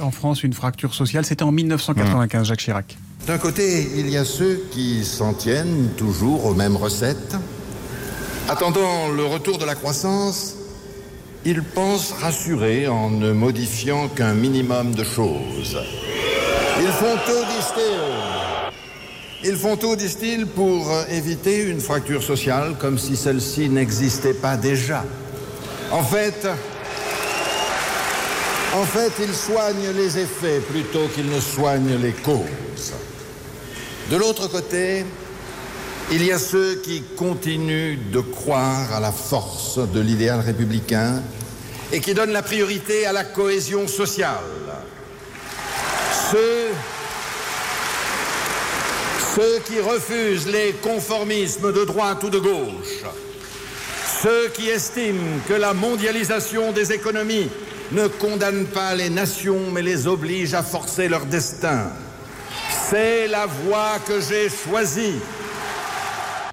en France une fracture sociale. C'était en 1995, Jacques Chirac. D'un côté, il y a ceux qui s'en tiennent toujours aux mêmes recettes. Attendant le retour de la croissance, ils pensent rassurer en ne modifiant qu'un minimum de choses. Ils font tout, disent-ils. Ils font tout, disent-ils, pour éviter une fracture sociale comme si celle-ci n'existait pas déjà. En fait, en fait, ils soignent les effets plutôt qu'ils ne soignent les causes. De l'autre côté, il y a ceux qui continuent de croire à la force de l'idéal républicain et qui donnent la priorité à la cohésion sociale. Ceux, ceux qui refusent les conformismes de droite ou de gauche. Ceux qui estiment que la mondialisation des économies ne condamne pas les nations mais les oblige à forcer leur destin. C'est la voie que j'ai choisie